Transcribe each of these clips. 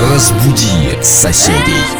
Разбуди соседей.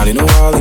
Not in a while.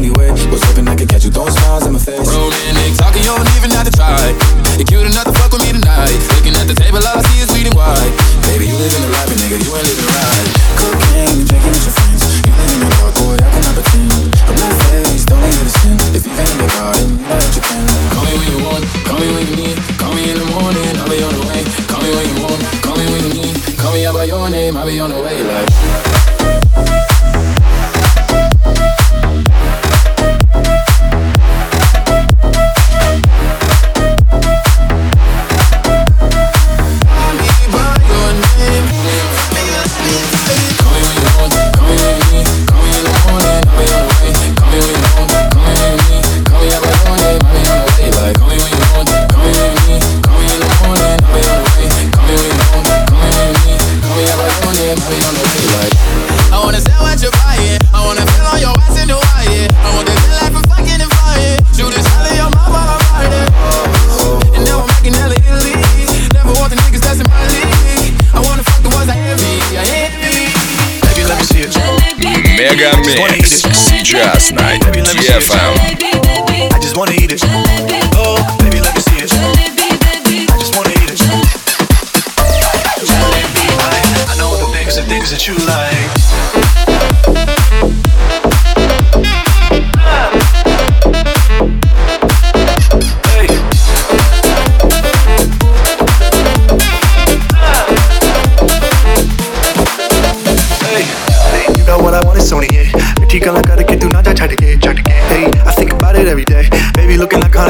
need it.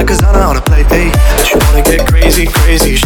Cause I know how to play plate, but you wanna get crazy, crazy.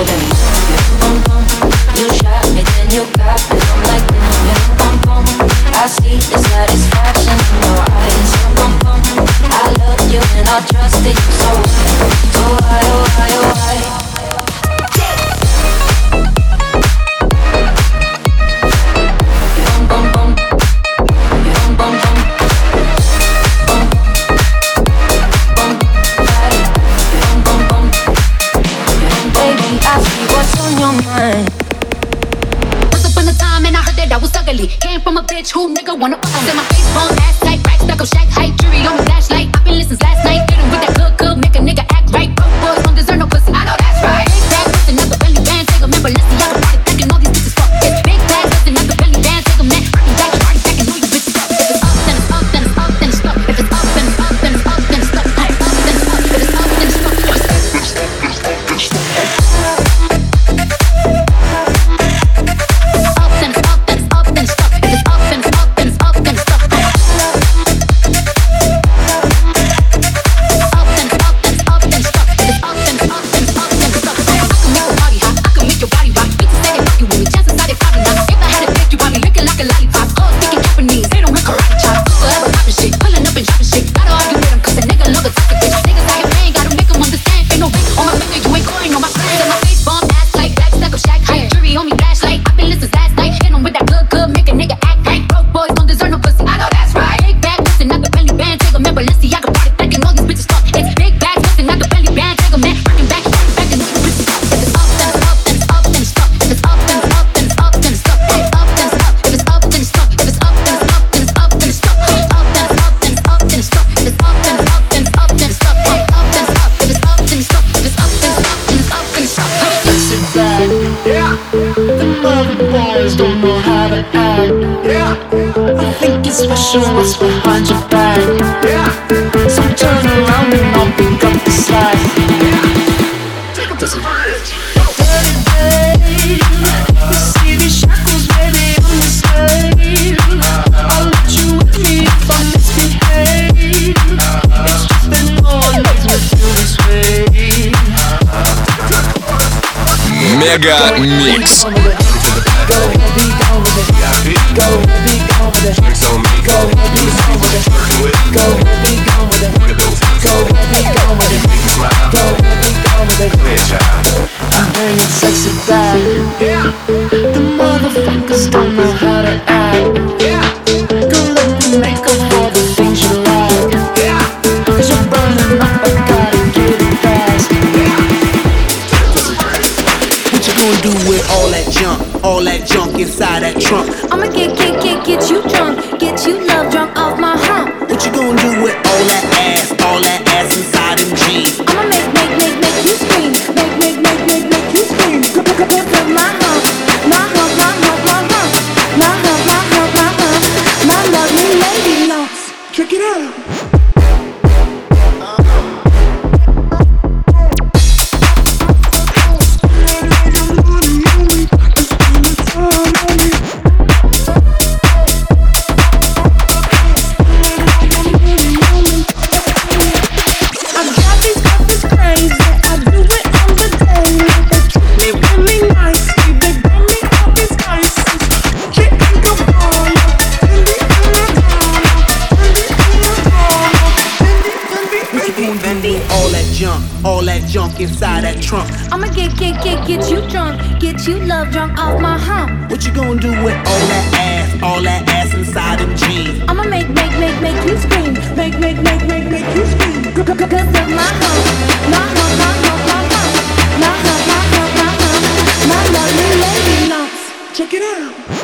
Poder. I think it's behind your back. Мега Микс. Trump. I'ma get inside that trunk. I'ma get, get, get, get you drunk, get you love drunk off my hump. What you gonna do with all that ass, all that ass inside them jeans? I'ma make, make, make, make you scream, make, make, make, make, make you scream. Cause of my hump, my hump, my hump, my hump, my hump, my hump, my hump, my lovely lady lumps. Check it out.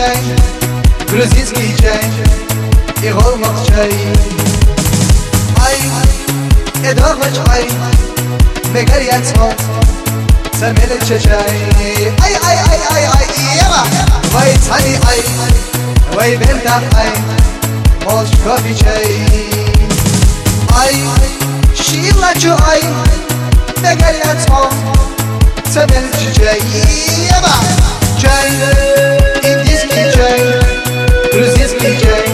день, грузинський день, і гол мовчай. Ай, і дорноч ай, мегар як смот, це милий чечай. Ай, ай, ай, ай, ай, єва, вай цані ай, вай бельта ай, молч кофі чай. Ай, шілачу ай, мегар як смот, це милий чечай. Єва, чай, індійський чай, грузинський чай,